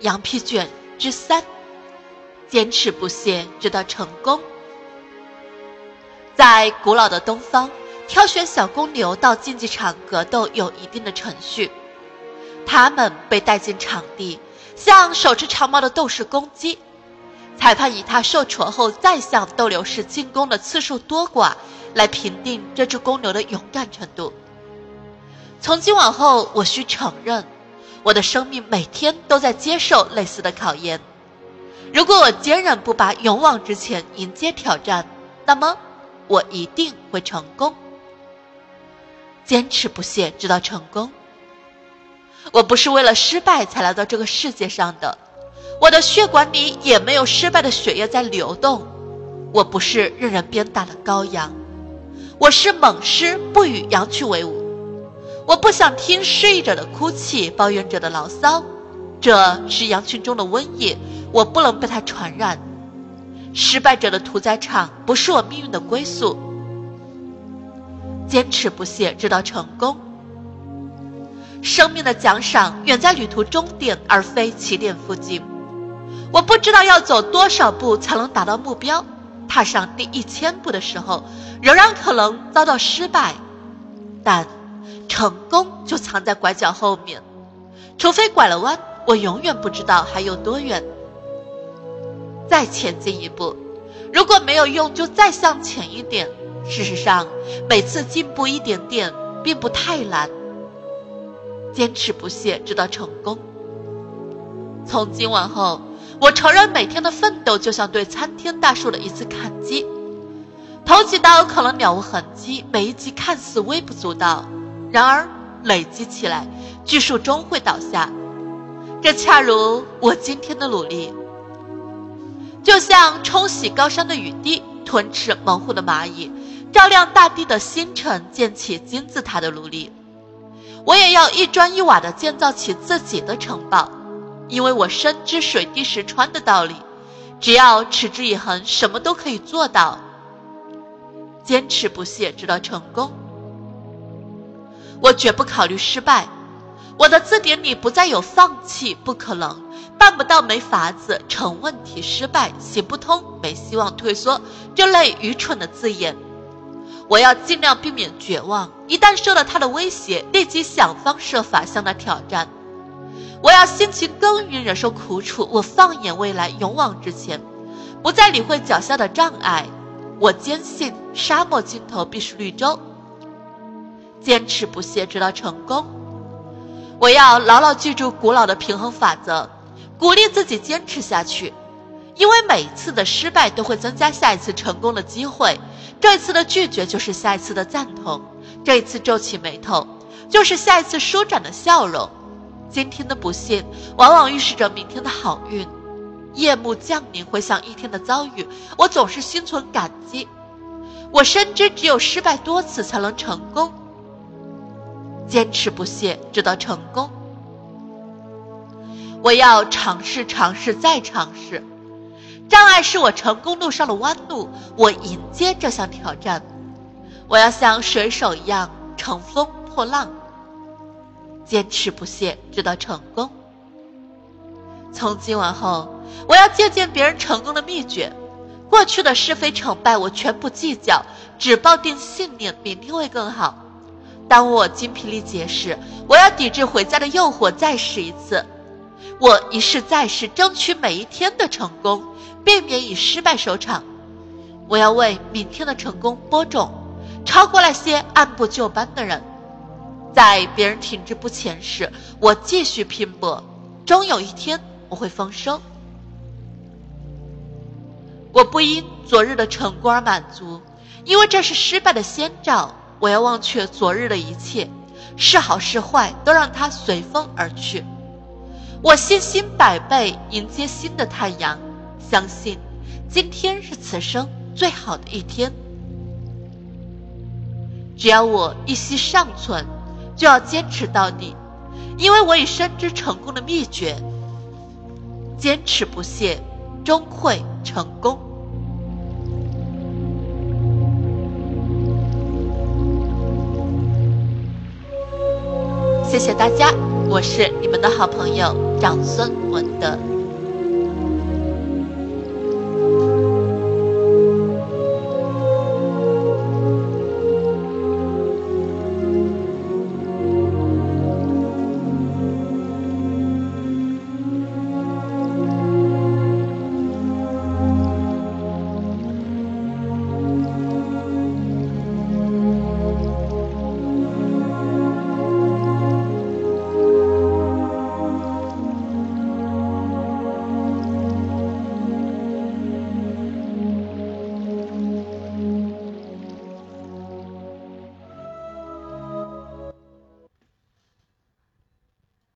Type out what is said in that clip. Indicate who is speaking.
Speaker 1: 羊皮卷之三：坚持不懈，直到成功。在古老的东方，挑选小公牛到竞技场格斗有一定的程序。他们被带进场地，向手持长矛的斗士攻击。裁判以他受挫后再向斗牛士进攻的次数多寡来评定这只公牛的勇敢程度。从今往后，我需承认，我的生命每天都在接受类似的考验。如果我坚韧不拔，勇往直前，迎接挑战，那么我一定会成功。坚持不懈，直到成功。我不是为了失败才来到这个世界上的，我的血管里也没有失败的血液在流动。我不是任人鞭打的羔羊，我是猛狮，不与羊群为伍。我不想听失意者的哭泣，抱怨者的牢骚。这是羊群中的瘟疫，我不能被它传染。失败者的屠宰场不是我命运的归宿。坚持不懈，直到成功。生命的奖赏远在旅途终点，而非起点附近。我不知道要走多少步才能达到目标。踏上第一千步的时候，仍然可能遭到失败，但。成功就藏在拐角后面，除非拐了弯，我永远不知道还有多远。再前进一步，如果没有用，就再向前一点。事实上，每次进步一点点，并不太难。坚持不懈，直到成功。从今往后，我承认每天的奋斗就像对参天大树的一次砍击，头几刀可能了无痕迹，每一击看似微不足道。然而，累积起来，巨树终会倒下。这恰如我今天的努力，就像冲洗高山的雨滴、吞吃猛虎的蚂蚁、照亮大地的星辰、建起金字塔的努力。我也要一砖一瓦地建造起自己的城堡，因为我深知水滴石穿的道理。只要持之以恒，什么都可以做到。坚持不懈，直到成功。我绝不考虑失败，我的字典里不再有放弃、不可能、办不到、没法子、成问题、失败、行不通、没希望、退缩这类愚蠢的字眼。我要尽量避免绝望，一旦受到他的威胁，立即想方设法向他挑战。我要辛勤耕耘，忍受苦楚。我放眼未来，勇往直前，不再理会脚下的障碍。我坚信，沙漠尽头必是绿洲。坚持不懈，直到成功。我要牢牢记住古老的平衡法则，鼓励自己坚持下去，因为每一次的失败都会增加下一次成功的机会。这一次的拒绝就是下一次的赞同，这一次皱起眉头就是下一次舒展的笑容。今天的不幸往往预示着明天的好运。夜幕降临，回想一天的遭遇，我总是心存感激。我深知，只有失败多次才能成功。坚持不懈，直到成功。我要尝试，尝试，再尝试。障碍是我成功路上的弯路，我迎接这项挑战。我要像水手一样乘风破浪。坚持不懈，直到成功。从今往后，我要借鉴别人成功的秘诀。过去的是非成败，我全不计较，只抱定信念，明天会更好。当我精疲力竭时，我要抵制回家的诱惑，再试一次。我一试再试，争取每一天的成功，避免以失败收场。我要为明天的成功播种，超过那些按部就班的人。在别人停滞不前时，我继续拼搏，终有一天我会丰收。我不因昨日的成功而满足，因为这是失败的先兆。我要忘却昨日的一切，是好是坏都让它随风而去。我信心百倍迎接新的太阳，相信今天是此生最好的一天。只要我一息尚存，就要坚持到底，因为我已深知成功的秘诀。坚持不懈，终会成功。谢谢大家。我是你们的好朋友长孙文德。